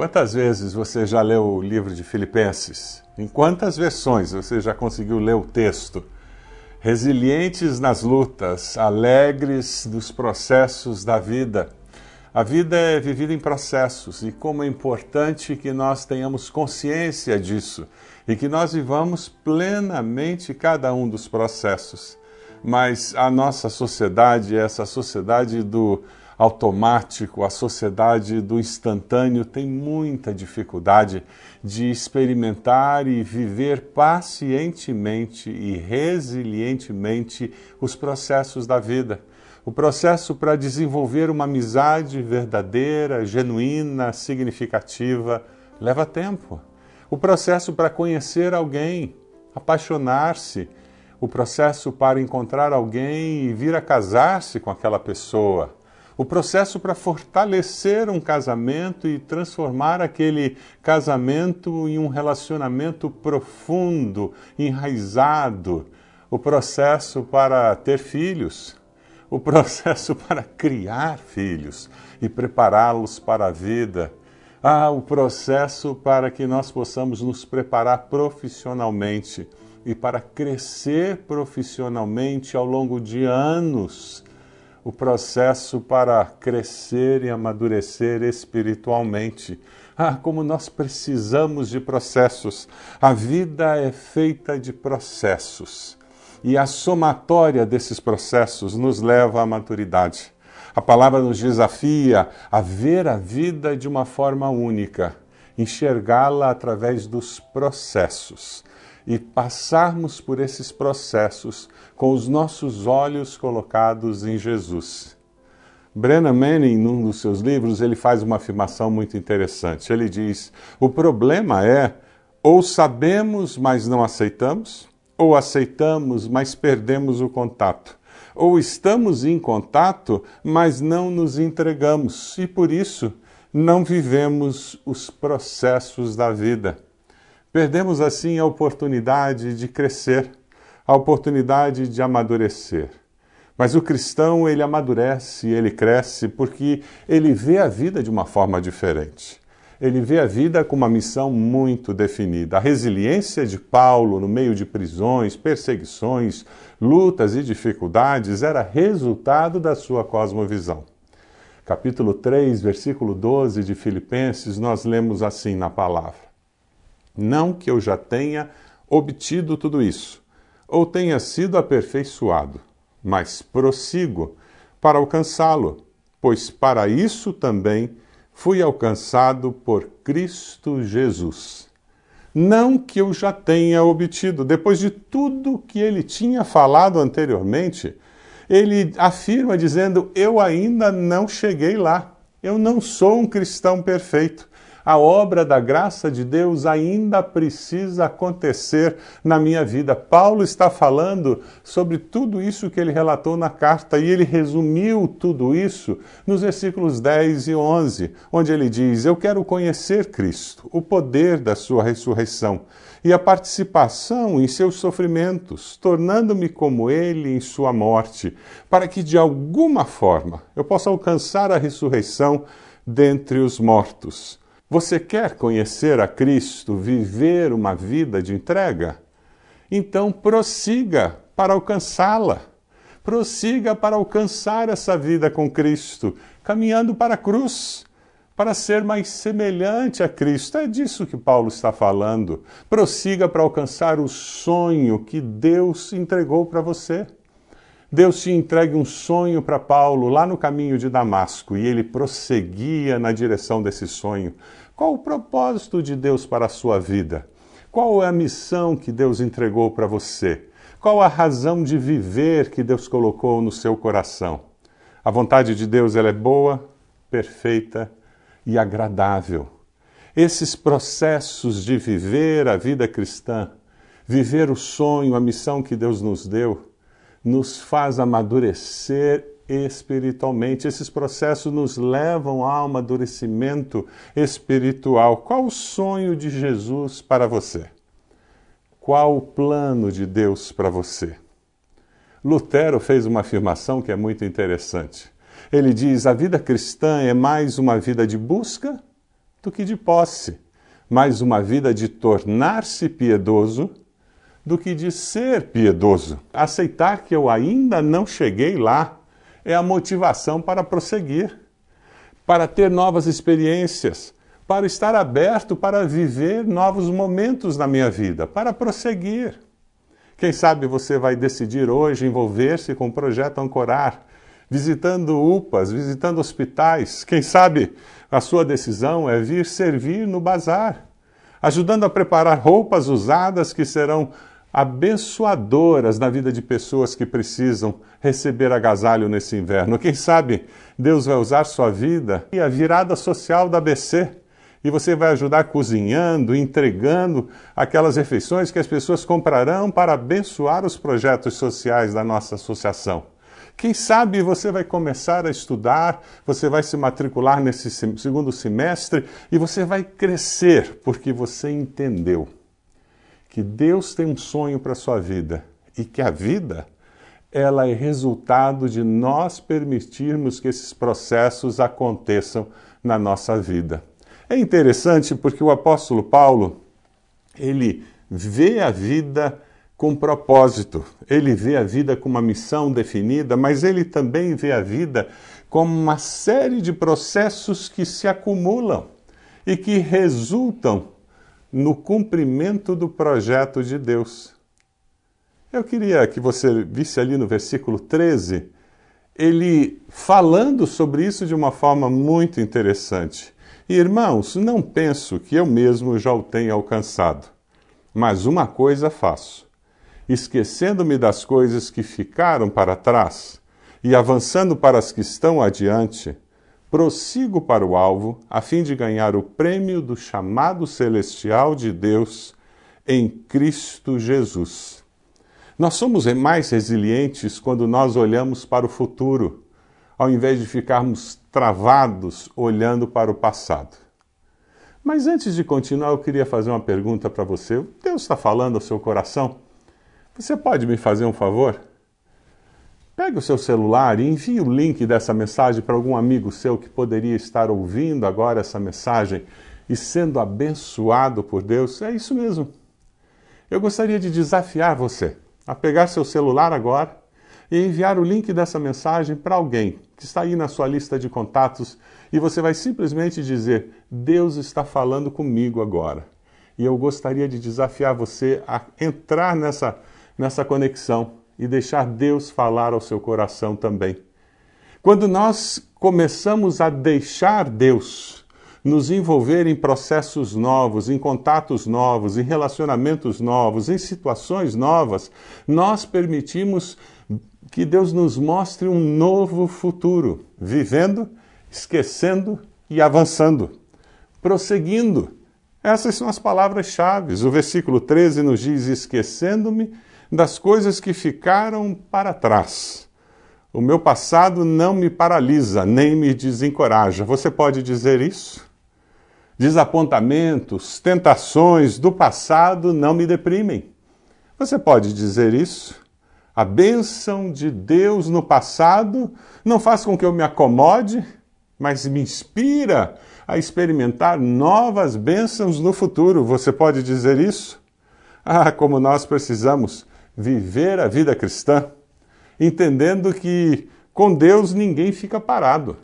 Quantas vezes você já leu o livro de Filipenses? Em quantas versões você já conseguiu ler o texto? Resilientes nas lutas, alegres dos processos da vida. A vida é vivida em processos e como é importante que nós tenhamos consciência disso e que nós vivamos plenamente cada um dos processos. Mas a nossa sociedade, essa sociedade do automático, a sociedade do instantâneo tem muita dificuldade de experimentar e viver pacientemente e resilientemente os processos da vida. O processo para desenvolver uma amizade verdadeira, genuína, significativa, leva tempo. O processo para conhecer alguém, apaixonar-se, o processo para encontrar alguém e vir a casar-se com aquela pessoa o processo para fortalecer um casamento e transformar aquele casamento em um relacionamento profundo, enraizado, o processo para ter filhos, o processo para criar filhos e prepará-los para a vida. Ah, o processo para que nós possamos nos preparar profissionalmente e para crescer profissionalmente ao longo de anos o processo para crescer e amadurecer espiritualmente. Ah, como nós precisamos de processos! A vida é feita de processos e a somatória desses processos nos leva à maturidade. A palavra nos desafia a ver a vida de uma forma única, enxergá-la através dos processos e passarmos por esses processos com os nossos olhos colocados em Jesus. Brennan Manning, num dos seus livros, ele faz uma afirmação muito interessante. Ele diz: "O problema é ou sabemos, mas não aceitamos, ou aceitamos, mas perdemos o contato, ou estamos em contato, mas não nos entregamos, e por isso não vivemos os processos da vida." Perdemos assim a oportunidade de crescer, a oportunidade de amadurecer. Mas o cristão, ele amadurece, ele cresce porque ele vê a vida de uma forma diferente. Ele vê a vida com uma missão muito definida. A resiliência de Paulo no meio de prisões, perseguições, lutas e dificuldades era resultado da sua cosmovisão. Capítulo 3, versículo 12 de Filipenses, nós lemos assim na palavra: não que eu já tenha obtido tudo isso, ou tenha sido aperfeiçoado, mas prossigo para alcançá-lo, pois para isso também fui alcançado por Cristo Jesus. Não que eu já tenha obtido, depois de tudo que ele tinha falado anteriormente, ele afirma dizendo: Eu ainda não cheguei lá, eu não sou um cristão perfeito a obra da graça de Deus ainda precisa acontecer na minha vida. Paulo está falando sobre tudo isso que ele relatou na carta e ele resumiu tudo isso nos versículos 10 e 11, onde ele diz: Eu quero conhecer Cristo, o poder da sua ressurreição e a participação em seus sofrimentos, tornando-me como ele em sua morte, para que de alguma forma eu possa alcançar a ressurreição dentre os mortos. Você quer conhecer a Cristo, viver uma vida de entrega? Então prossiga para alcançá-la. Prossiga para alcançar essa vida com Cristo, caminhando para a cruz, para ser mais semelhante a Cristo. É disso que Paulo está falando. Prossiga para alcançar o sonho que Deus entregou para você. Deus te entregue um sonho para Paulo lá no caminho de Damasco e ele prosseguia na direção desse sonho. Qual o propósito de Deus para a sua vida? Qual é a missão que Deus entregou para você? Qual a razão de viver que Deus colocou no seu coração? A vontade de Deus ela é boa, perfeita e agradável. Esses processos de viver a vida cristã, viver o sonho, a missão que Deus nos deu, nos faz amadurecer espiritualmente. Esses processos nos levam ao amadurecimento espiritual. Qual o sonho de Jesus para você? Qual o plano de Deus para você? Lutero fez uma afirmação que é muito interessante. Ele diz: a vida cristã é mais uma vida de busca do que de posse, mais uma vida de tornar-se piedoso do que de ser piedoso. Aceitar que eu ainda não cheguei lá é a motivação para prosseguir, para ter novas experiências, para estar aberto para viver novos momentos na minha vida, para prosseguir. Quem sabe você vai decidir hoje envolver-se com o projeto Ancorar, visitando UPAs, visitando hospitais. Quem sabe a sua decisão é vir servir no bazar, ajudando a preparar roupas usadas que serão abençoadoras na vida de pessoas que precisam receber agasalho nesse inverno. Quem sabe Deus vai usar sua vida e a virada social da ABC. E você vai ajudar cozinhando, entregando aquelas refeições que as pessoas comprarão para abençoar os projetos sociais da nossa associação. Quem sabe você vai começar a estudar, você vai se matricular nesse segundo semestre e você vai crescer porque você entendeu que Deus tem um sonho para a sua vida e que a vida ela é resultado de nós permitirmos que esses processos aconteçam na nossa vida. É interessante porque o apóstolo Paulo, ele vê a vida com propósito. Ele vê a vida com uma missão definida, mas ele também vê a vida como uma série de processos que se acumulam e que resultam no cumprimento do projeto de Deus. Eu queria que você visse ali no versículo 13, ele falando sobre isso de uma forma muito interessante. Irmãos, não penso que eu mesmo já o tenha alcançado, mas uma coisa faço esquecendo-me das coisas que ficaram para trás e avançando para as que estão adiante, prossigo para o alvo, a fim de ganhar o prêmio do chamado celestial de Deus em Cristo Jesus. Nós somos mais resilientes quando nós olhamos para o futuro, ao invés de ficarmos travados olhando para o passado. Mas antes de continuar, eu queria fazer uma pergunta para você. Deus está falando ao seu coração? Você pode me fazer um favor? Pegue o seu celular e envie o link dessa mensagem para algum amigo seu que poderia estar ouvindo agora essa mensagem e sendo abençoado por Deus. É isso mesmo. Eu gostaria de desafiar você a pegar seu celular agora e enviar o link dessa mensagem para alguém que está aí na sua lista de contatos e você vai simplesmente dizer: Deus está falando comigo agora. E eu gostaria de desafiar você a entrar nessa nessa conexão e deixar Deus falar ao seu coração também. Quando nós começamos a deixar Deus nos envolver em processos novos, em contatos novos, em relacionamentos novos, em situações novas, nós permitimos que Deus nos mostre um novo futuro, vivendo, esquecendo e avançando, prosseguindo. Essas são as palavras-chave. O versículo 13 nos diz: esquecendo-me das coisas que ficaram para trás. O meu passado não me paralisa, nem me desencoraja. Você pode dizer isso? Desapontamentos, tentações do passado não me deprimem. Você pode dizer isso? A bênção de Deus no passado não faz com que eu me acomode, mas me inspira a experimentar novas bênçãos no futuro. Você pode dizer isso? Ah, como nós precisamos viver a vida cristã, entendendo que com Deus ninguém fica parado.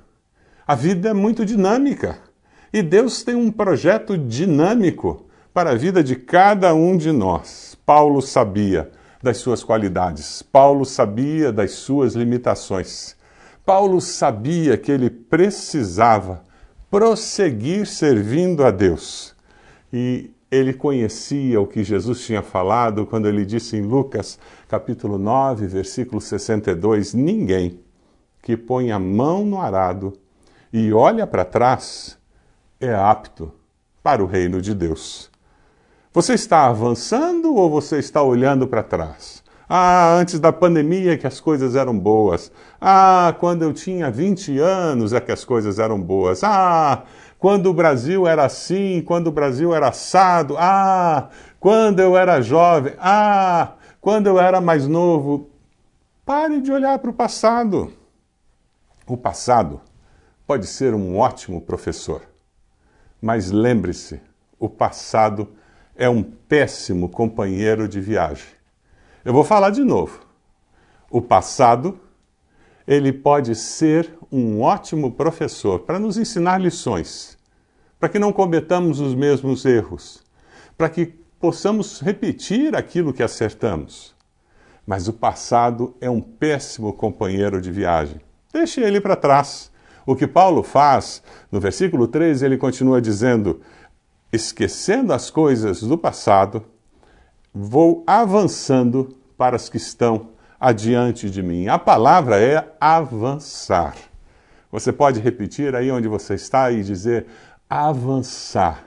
A vida é muito dinâmica e Deus tem um projeto dinâmico para a vida de cada um de nós. Paulo sabia das suas qualidades, Paulo sabia das suas limitações. Paulo sabia que ele precisava prosseguir servindo a Deus. E ele conhecia o que Jesus tinha falado quando ele disse em Lucas, capítulo 9, versículo 62: Ninguém que põe a mão no arado e olha para trás é apto para o reino de Deus. Você está avançando ou você está olhando para trás? Ah, antes da pandemia que as coisas eram boas. Ah, quando eu tinha 20 anos é que as coisas eram boas. Ah, quando o Brasil era assim, quando o Brasil era assado, ah, quando eu era jovem, ah, quando eu era mais novo. Pare de olhar para o passado. O passado pode ser um ótimo professor, Mas lembre-se, o passado é um péssimo companheiro de viagem. Eu vou falar de novo. O passado, ele pode ser um ótimo professor para nos ensinar lições, para que não cometamos os mesmos erros, para que possamos repetir aquilo que acertamos. Mas o passado é um péssimo companheiro de viagem. Deixe ele para trás. O que Paulo faz, no versículo 13, ele continua dizendo: esquecendo as coisas do passado, vou avançando para as que estão adiante de mim. A palavra é avançar. Você pode repetir aí onde você está e dizer: avançar.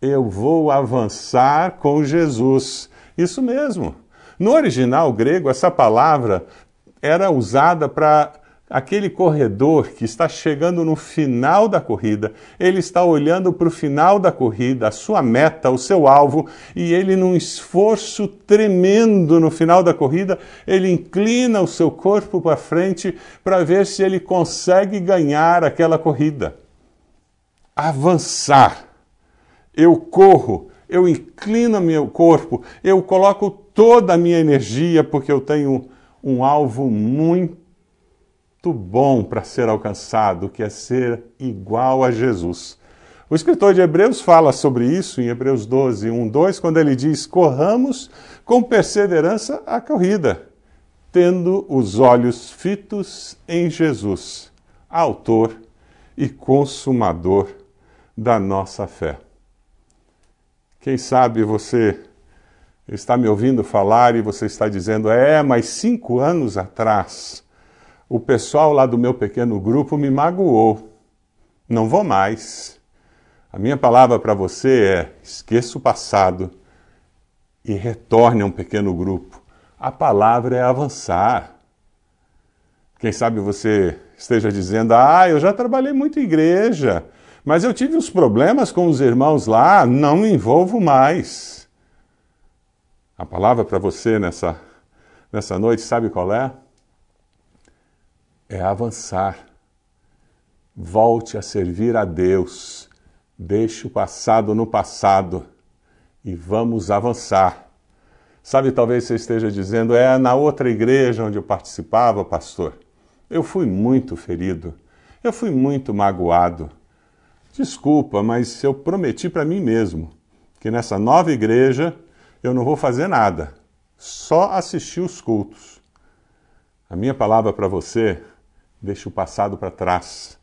Eu vou avançar com Jesus. Isso mesmo. No original grego, essa palavra era usada para aquele corredor que está chegando no final da corrida, ele está olhando para o final da corrida, a sua meta, o seu alvo, e ele, num esforço tremendo no final da corrida, ele inclina o seu corpo para frente para ver se ele consegue ganhar aquela corrida. Avançar. Eu corro, eu inclino meu corpo, eu coloco toda a minha energia porque eu tenho um alvo muito bom para ser alcançado, que é ser igual a Jesus. O escritor de Hebreus fala sobre isso em Hebreus 12, 1, 2, quando ele diz: Corramos com perseverança a corrida, tendo os olhos fitos em Jesus, Autor e Consumador da nossa fé. Quem sabe você está me ouvindo falar e você está dizendo: É, mas cinco anos atrás o pessoal lá do meu pequeno grupo me magoou. Não vou mais. A minha palavra para você é: esqueça o passado e retorne a um pequeno grupo. A palavra é avançar. Quem sabe você esteja dizendo: Ah, eu já trabalhei muito em igreja, mas eu tive uns problemas com os irmãos lá, não me envolvo mais. A palavra para você nessa, nessa noite, sabe qual é? É avançar. Volte a servir a Deus. Deixe o passado no passado e vamos avançar. Sabe, talvez você esteja dizendo, é na outra igreja onde eu participava, pastor. Eu fui muito ferido. Eu fui muito magoado. Desculpa, mas eu prometi para mim mesmo que nessa nova igreja eu não vou fazer nada, só assistir os cultos. A minha palavra para você Deixe o passado para trás.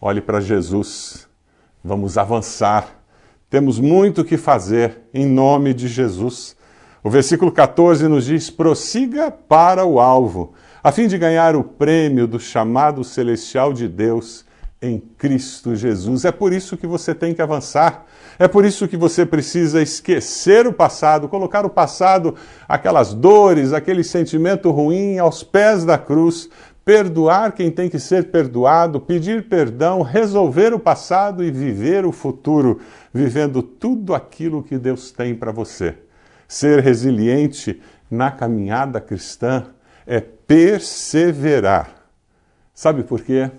Olhe para Jesus. Vamos avançar. Temos muito que fazer em nome de Jesus. O versículo 14 nos diz: prossiga para o alvo, a fim de ganhar o prêmio do chamado celestial de Deus em Cristo Jesus. É por isso que você tem que avançar. É por isso que você precisa esquecer o passado, colocar o passado, aquelas dores, aquele sentimento ruim aos pés da cruz, perdoar quem tem que ser perdoado, pedir perdão, resolver o passado e viver o futuro, vivendo tudo aquilo que Deus tem para você. Ser resiliente na caminhada cristã é perseverar. Sabe por quê?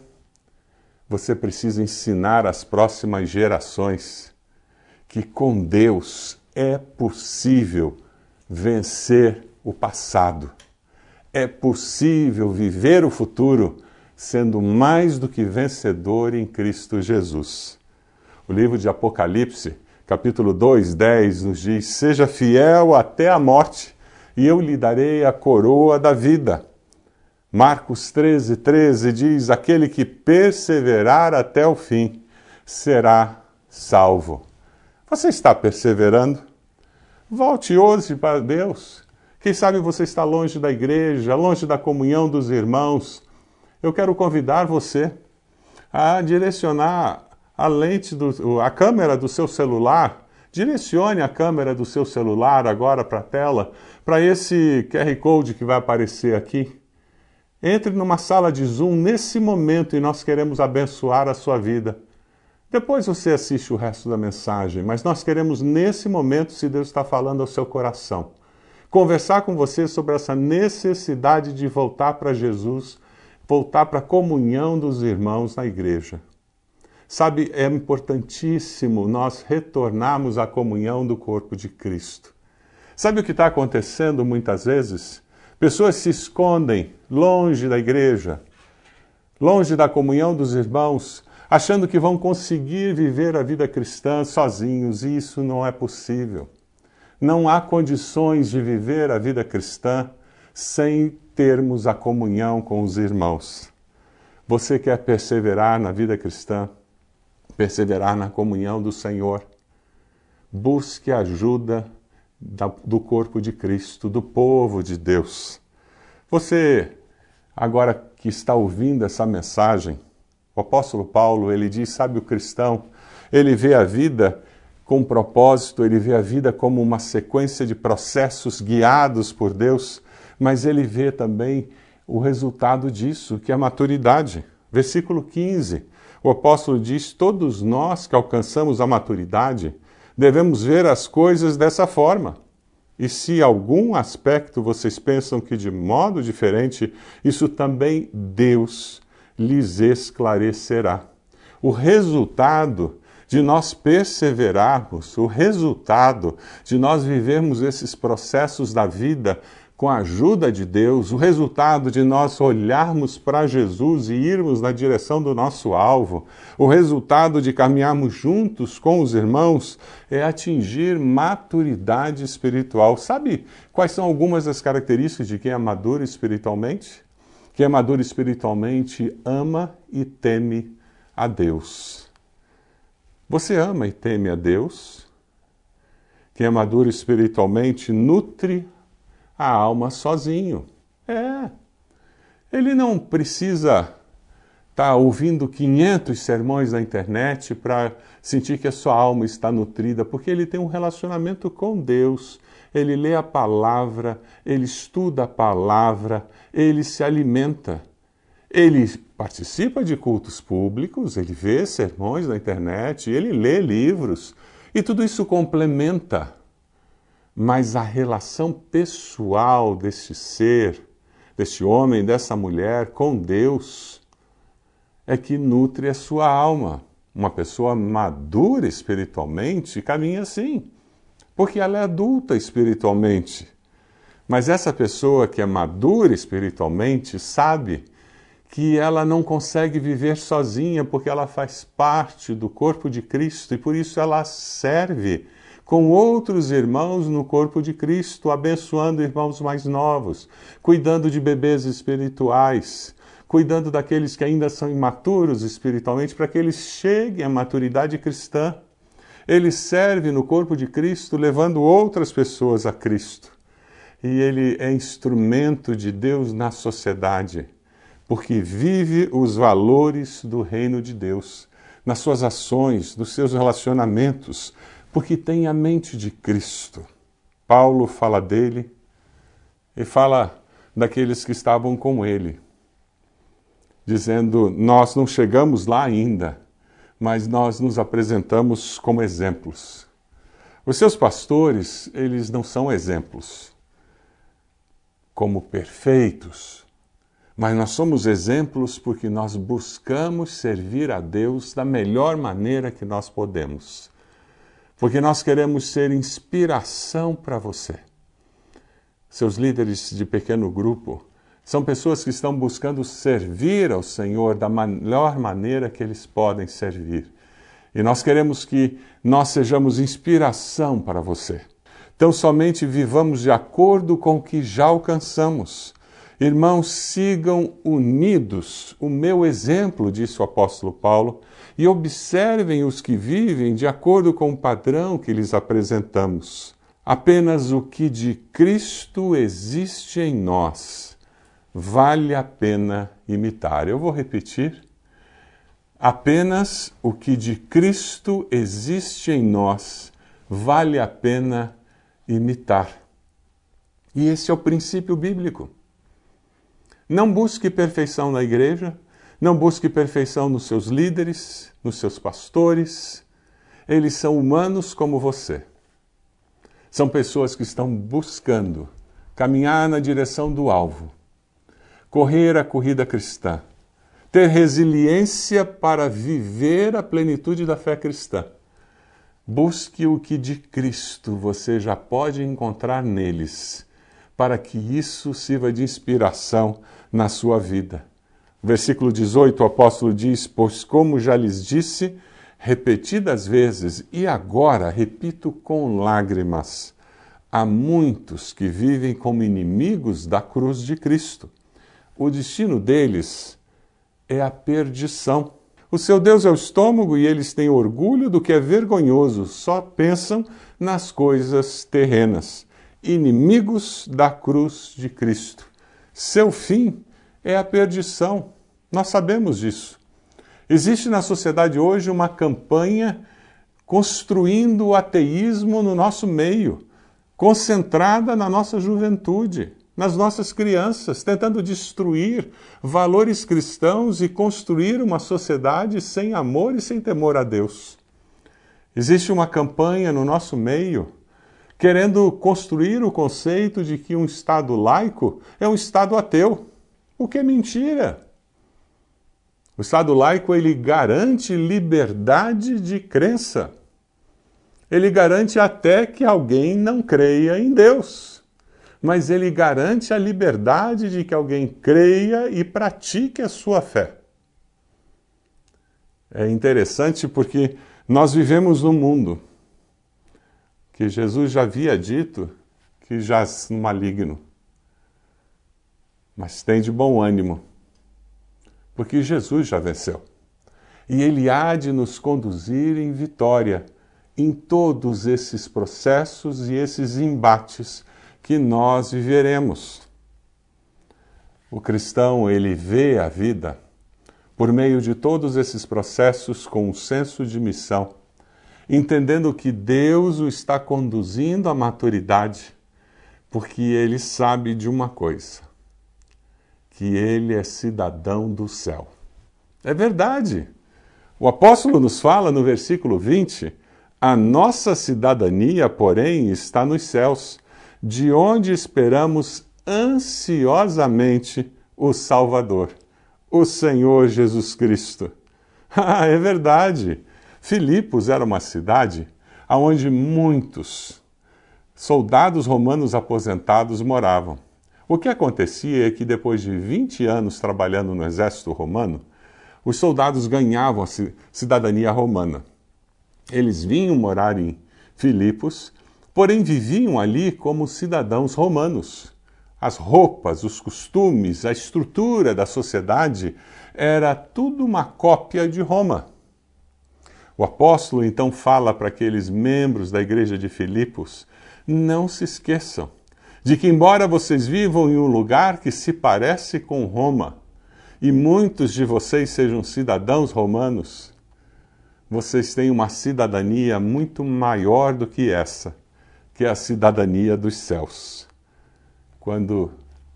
Você precisa ensinar às próximas gerações que com Deus é possível vencer o passado é possível viver o futuro sendo mais do que vencedor em Cristo Jesus. O livro de Apocalipse, capítulo 2, 10, nos diz: Seja fiel até a morte, e eu lhe darei a coroa da vida. Marcos 13, 13 diz: Aquele que perseverar até o fim será salvo. Você está perseverando? Volte hoje para Deus quem sabe você está longe da igreja, longe da comunhão dos irmãos. Eu quero convidar você a direcionar a lente do, a câmera do seu celular. Direcione a câmera do seu celular agora para a tela, para esse QR Code que vai aparecer aqui. Entre numa sala de Zoom nesse momento e nós queremos abençoar a sua vida. Depois você assiste o resto da mensagem, mas nós queremos nesse momento, se Deus está falando ao seu coração conversar com você sobre essa necessidade de voltar para Jesus, voltar para a comunhão dos irmãos na igreja. Sabe, é importantíssimo nós retornarmos à comunhão do corpo de Cristo. Sabe o que está acontecendo muitas vezes? Pessoas se escondem longe da igreja, longe da comunhão dos irmãos, achando que vão conseguir viver a vida cristã sozinhos, e isso não é possível. Não há condições de viver a vida cristã sem termos a comunhão com os irmãos. Você quer perseverar na vida cristã? perseverar na comunhão do Senhor. Busque ajuda do corpo de Cristo, do povo de Deus. Você, agora que está ouvindo essa mensagem, o apóstolo Paulo, ele diz, sabe o cristão, ele vê a vida com propósito, ele vê a vida como uma sequência de processos guiados por Deus, mas ele vê também o resultado disso, que é a maturidade. Versículo 15. O apóstolo diz: todos nós que alcançamos a maturidade devemos ver as coisas dessa forma. E se algum aspecto vocês pensam que de modo diferente, isso também Deus lhes esclarecerá. O resultado de nós perseverarmos, o resultado de nós vivermos esses processos da vida com a ajuda de Deus, o resultado de nós olharmos para Jesus e irmos na direção do nosso alvo, o resultado de caminharmos juntos com os irmãos é atingir maturidade espiritual. Sabe quais são algumas das características de quem é maduro espiritualmente? Quem é maduro espiritualmente ama e teme a Deus. Você ama e teme a Deus? Quem é maduro espiritualmente nutre a alma sozinho. É. Ele não precisa estar tá ouvindo 500 sermões na internet para sentir que a sua alma está nutrida, porque ele tem um relacionamento com Deus. Ele lê a palavra, ele estuda a palavra, ele se alimenta. Ele participa de cultos públicos, ele vê sermões na internet, ele lê livros, e tudo isso complementa mas a relação pessoal desse ser, desse homem, dessa mulher com Deus é que nutre a sua alma. Uma pessoa madura espiritualmente caminha assim, porque ela é adulta espiritualmente. Mas essa pessoa que é madura espiritualmente sabe que ela não consegue viver sozinha porque ela faz parte do corpo de Cristo e por isso ela serve com outros irmãos no corpo de Cristo, abençoando irmãos mais novos, cuidando de bebês espirituais, cuidando daqueles que ainda são imaturos espiritualmente, para que eles cheguem à maturidade cristã. Ele serve no corpo de Cristo, levando outras pessoas a Cristo. E ele é instrumento de Deus na sociedade, porque vive os valores do reino de Deus nas suas ações, nos seus relacionamentos, porque tem a mente de Cristo. Paulo fala dele e fala daqueles que estavam com ele, dizendo: Nós não chegamos lá ainda, mas nós nos apresentamos como exemplos. Os seus pastores, eles não são exemplos como perfeitos, mas nós somos exemplos porque nós buscamos servir a Deus da melhor maneira que nós podemos porque nós queremos ser inspiração para você. Seus líderes de pequeno grupo são pessoas que estão buscando servir ao Senhor da melhor maneira que eles podem servir. E nós queremos que nós sejamos inspiração para você. Então, somente vivamos de acordo com o que já alcançamos. Irmãos, sigam unidos o meu exemplo, disse o apóstolo Paulo, e observem os que vivem de acordo com o padrão que lhes apresentamos. Apenas o que de Cristo existe em nós vale a pena imitar. Eu vou repetir. Apenas o que de Cristo existe em nós vale a pena imitar. E esse é o princípio bíblico. Não busque perfeição na igreja, não busque perfeição nos seus líderes, nos seus pastores. Eles são humanos como você. São pessoas que estão buscando caminhar na direção do alvo, correr a corrida cristã, ter resiliência para viver a plenitude da fé cristã. Busque o que de Cristo você já pode encontrar neles, para que isso sirva de inspiração na sua vida. Versículo 18, o apóstolo diz: Pois, como já lhes disse repetidas vezes, e agora repito com lágrimas, há muitos que vivem como inimigos da cruz de Cristo. O destino deles é a perdição. O seu Deus é o estômago e eles têm orgulho do que é vergonhoso, só pensam nas coisas terrenas. Inimigos da cruz de Cristo. Seu fim é a perdição. Nós sabemos disso. Existe na sociedade hoje uma campanha construindo o ateísmo no nosso meio, concentrada na nossa juventude nas nossas crianças, tentando destruir valores cristãos e construir uma sociedade sem amor e sem temor a Deus. Existe uma campanha no nosso meio querendo construir o conceito de que um Estado laico é um Estado ateu, o que é mentira. O Estado laico ele garante liberdade de crença. Ele garante até que alguém não creia em Deus mas ele garante a liberdade de que alguém creia e pratique a sua fé. É interessante porque nós vivemos num mundo que Jesus já havia dito que jaz no maligno. Mas tem de bom ânimo, porque Jesus já venceu. E ele há de nos conduzir em vitória em todos esses processos e esses embates que nós viveremos. O cristão, ele vê a vida por meio de todos esses processos com um senso de missão, entendendo que Deus o está conduzindo à maturidade, porque ele sabe de uma coisa: que ele é cidadão do céu. É verdade. O apóstolo nos fala no versículo 20: a nossa cidadania, porém, está nos céus de onde esperamos ansiosamente o Salvador, o Senhor Jesus Cristo. Ah, é verdade. Filipos era uma cidade onde muitos soldados romanos aposentados moravam. O que acontecia é que depois de 20 anos trabalhando no exército romano, os soldados ganhavam a cidadania romana. Eles vinham morar em Filipos porém viviam ali como cidadãos romanos. As roupas, os costumes, a estrutura da sociedade era tudo uma cópia de Roma. O apóstolo então fala para aqueles membros da igreja de Filipos: não se esqueçam de que, embora vocês vivam em um lugar que se parece com Roma, e muitos de vocês sejam cidadãos romanos, vocês têm uma cidadania muito maior do que essa que é a cidadania dos céus. Quando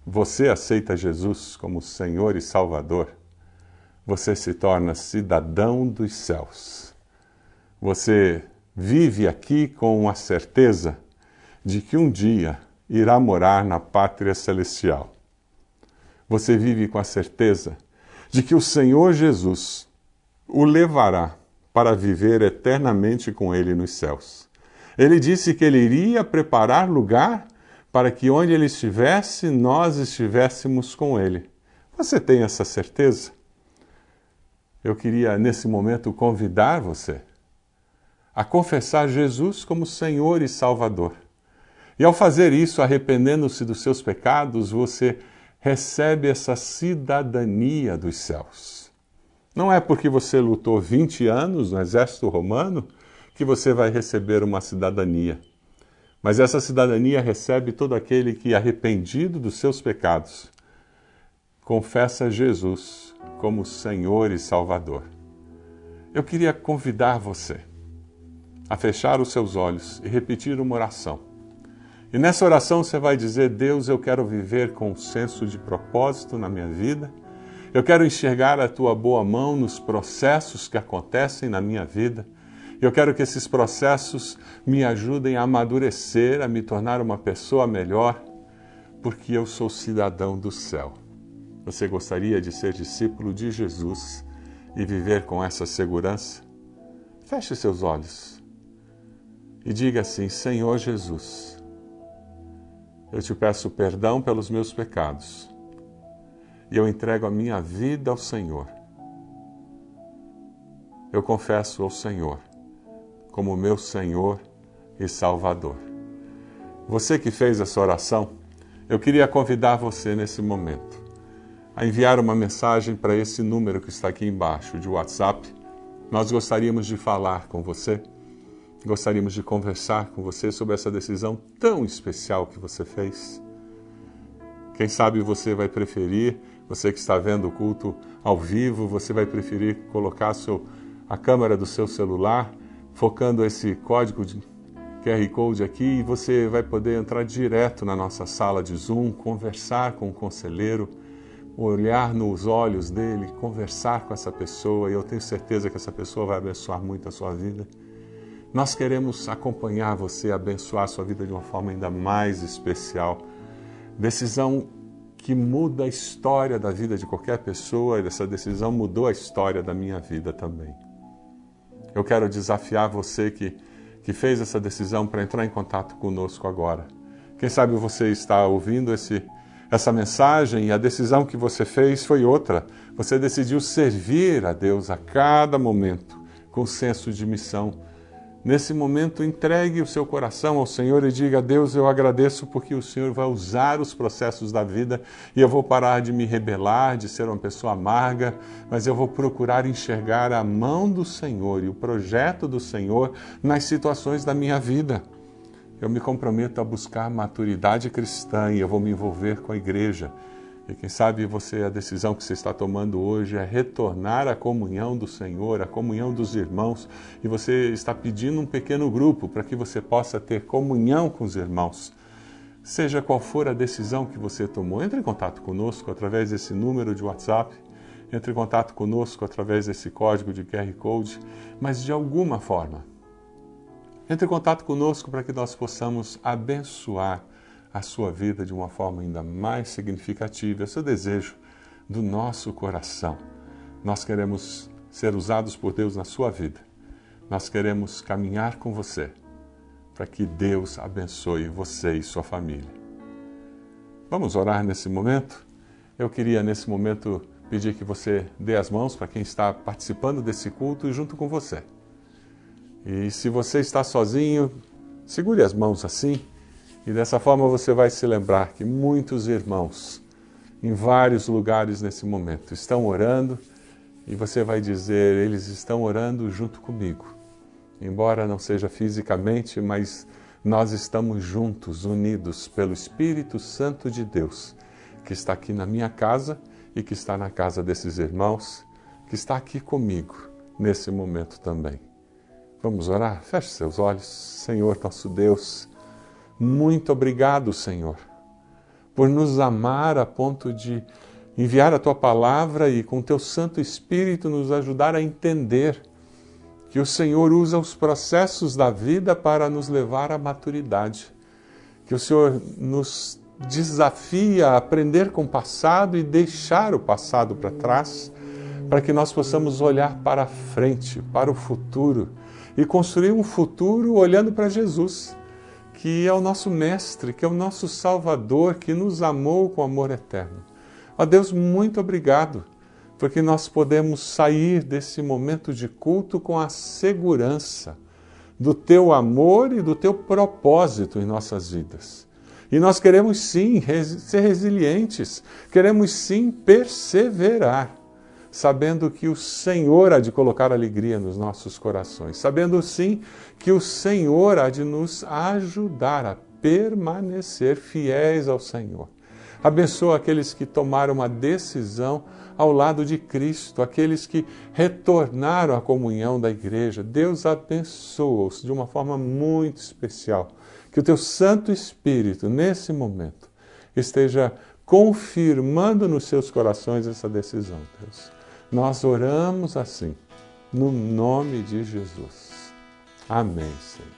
você aceita Jesus como Senhor e Salvador, você se torna cidadão dos céus. Você vive aqui com a certeza de que um dia irá morar na pátria celestial. Você vive com a certeza de que o Senhor Jesus o levará para viver eternamente com Ele nos céus. Ele disse que ele iria preparar lugar para que onde ele estivesse, nós estivéssemos com ele. Você tem essa certeza? Eu queria, nesse momento, convidar você a confessar Jesus como Senhor e Salvador. E ao fazer isso, arrependendo-se dos seus pecados, você recebe essa cidadania dos céus. Não é porque você lutou 20 anos no exército romano que você vai receber uma cidadania. Mas essa cidadania recebe todo aquele que, arrependido dos seus pecados, confessa Jesus como Senhor e Salvador. Eu queria convidar você a fechar os seus olhos e repetir uma oração. E nessa oração você vai dizer: Deus, eu quero viver com um senso de propósito na minha vida. Eu quero enxergar a tua boa mão nos processos que acontecem na minha vida. Eu quero que esses processos me ajudem a amadurecer, a me tornar uma pessoa melhor, porque eu sou cidadão do céu. Você gostaria de ser discípulo de Jesus e viver com essa segurança? Feche seus olhos e diga assim: Senhor Jesus, eu te peço perdão pelos meus pecados e eu entrego a minha vida ao Senhor. Eu confesso ao Senhor como meu Senhor e Salvador. Você que fez essa oração, eu queria convidar você nesse momento a enviar uma mensagem para esse número que está aqui embaixo de WhatsApp. Nós gostaríamos de falar com você, gostaríamos de conversar com você sobre essa decisão tão especial que você fez. Quem sabe você vai preferir, você que está vendo o culto ao vivo, você vai preferir colocar seu, a câmera do seu celular focando esse código de QR Code aqui e você vai poder entrar direto na nossa sala de Zoom, conversar com o conselheiro, olhar nos olhos dele, conversar com essa pessoa e eu tenho certeza que essa pessoa vai abençoar muito a sua vida. Nós queremos acompanhar você, abençoar a sua vida de uma forma ainda mais especial. Decisão que muda a história da vida de qualquer pessoa, essa decisão mudou a história da minha vida também. Eu quero desafiar você que, que fez essa decisão para entrar em contato conosco agora. Quem sabe você está ouvindo esse, essa mensagem e a decisão que você fez foi outra. Você decidiu servir a Deus a cada momento, com senso de missão Nesse momento, entregue o seu coração ao Senhor e diga: Deus, eu agradeço porque o Senhor vai usar os processos da vida e eu vou parar de me rebelar, de ser uma pessoa amarga, mas eu vou procurar enxergar a mão do Senhor e o projeto do Senhor nas situações da minha vida. Eu me comprometo a buscar maturidade cristã e eu vou me envolver com a igreja. E quem sabe você, a decisão que você está tomando hoje é retornar à comunhão do Senhor, à comunhão dos irmãos, e você está pedindo um pequeno grupo para que você possa ter comunhão com os irmãos. Seja qual for a decisão que você tomou, entre em contato conosco através desse número de WhatsApp, entre em contato conosco através desse código de QR Code, mas de alguma forma. Entre em contato conosco para que nós possamos abençoar a sua vida de uma forma ainda mais significativa. Esse é o desejo do nosso coração. Nós queremos ser usados por Deus na sua vida. Nós queremos caminhar com você para que Deus abençoe você e sua família. Vamos orar nesse momento? Eu queria nesse momento pedir que você dê as mãos para quem está participando desse culto junto com você. E se você está sozinho, segure as mãos assim e dessa forma você vai se lembrar que muitos irmãos, em vários lugares nesse momento, estão orando e você vai dizer: eles estão orando junto comigo. Embora não seja fisicamente, mas nós estamos juntos, unidos pelo Espírito Santo de Deus, que está aqui na minha casa e que está na casa desses irmãos, que está aqui comigo nesse momento também. Vamos orar? Feche seus olhos. Senhor, nosso Deus. Muito obrigado, Senhor, por nos amar a ponto de enviar a tua palavra e com teu Santo Espírito nos ajudar a entender que o Senhor usa os processos da vida para nos levar à maturidade. Que o Senhor nos desafia a aprender com o passado e deixar o passado para trás, para que nós possamos olhar para a frente, para o futuro e construir um futuro olhando para Jesus que é o nosso Mestre, que é o nosso Salvador, que nos amou com amor eterno. Ó Deus, muito obrigado, porque nós podemos sair desse momento de culto com a segurança do teu amor e do teu propósito em nossas vidas. E nós queremos sim ser resilientes, queremos sim perseverar sabendo que o Senhor há de colocar alegria nos nossos corações, sabendo sim que o Senhor há de nos ajudar a permanecer fiéis ao Senhor. Abençoa aqueles que tomaram uma decisão ao lado de Cristo, aqueles que retornaram à comunhão da igreja. Deus abençoa-os de uma forma muito especial. Que o teu Santo Espírito, nesse momento, esteja confirmando nos seus corações essa decisão, Deus. Nós oramos assim, no nome de Jesus. Amém, Senhor.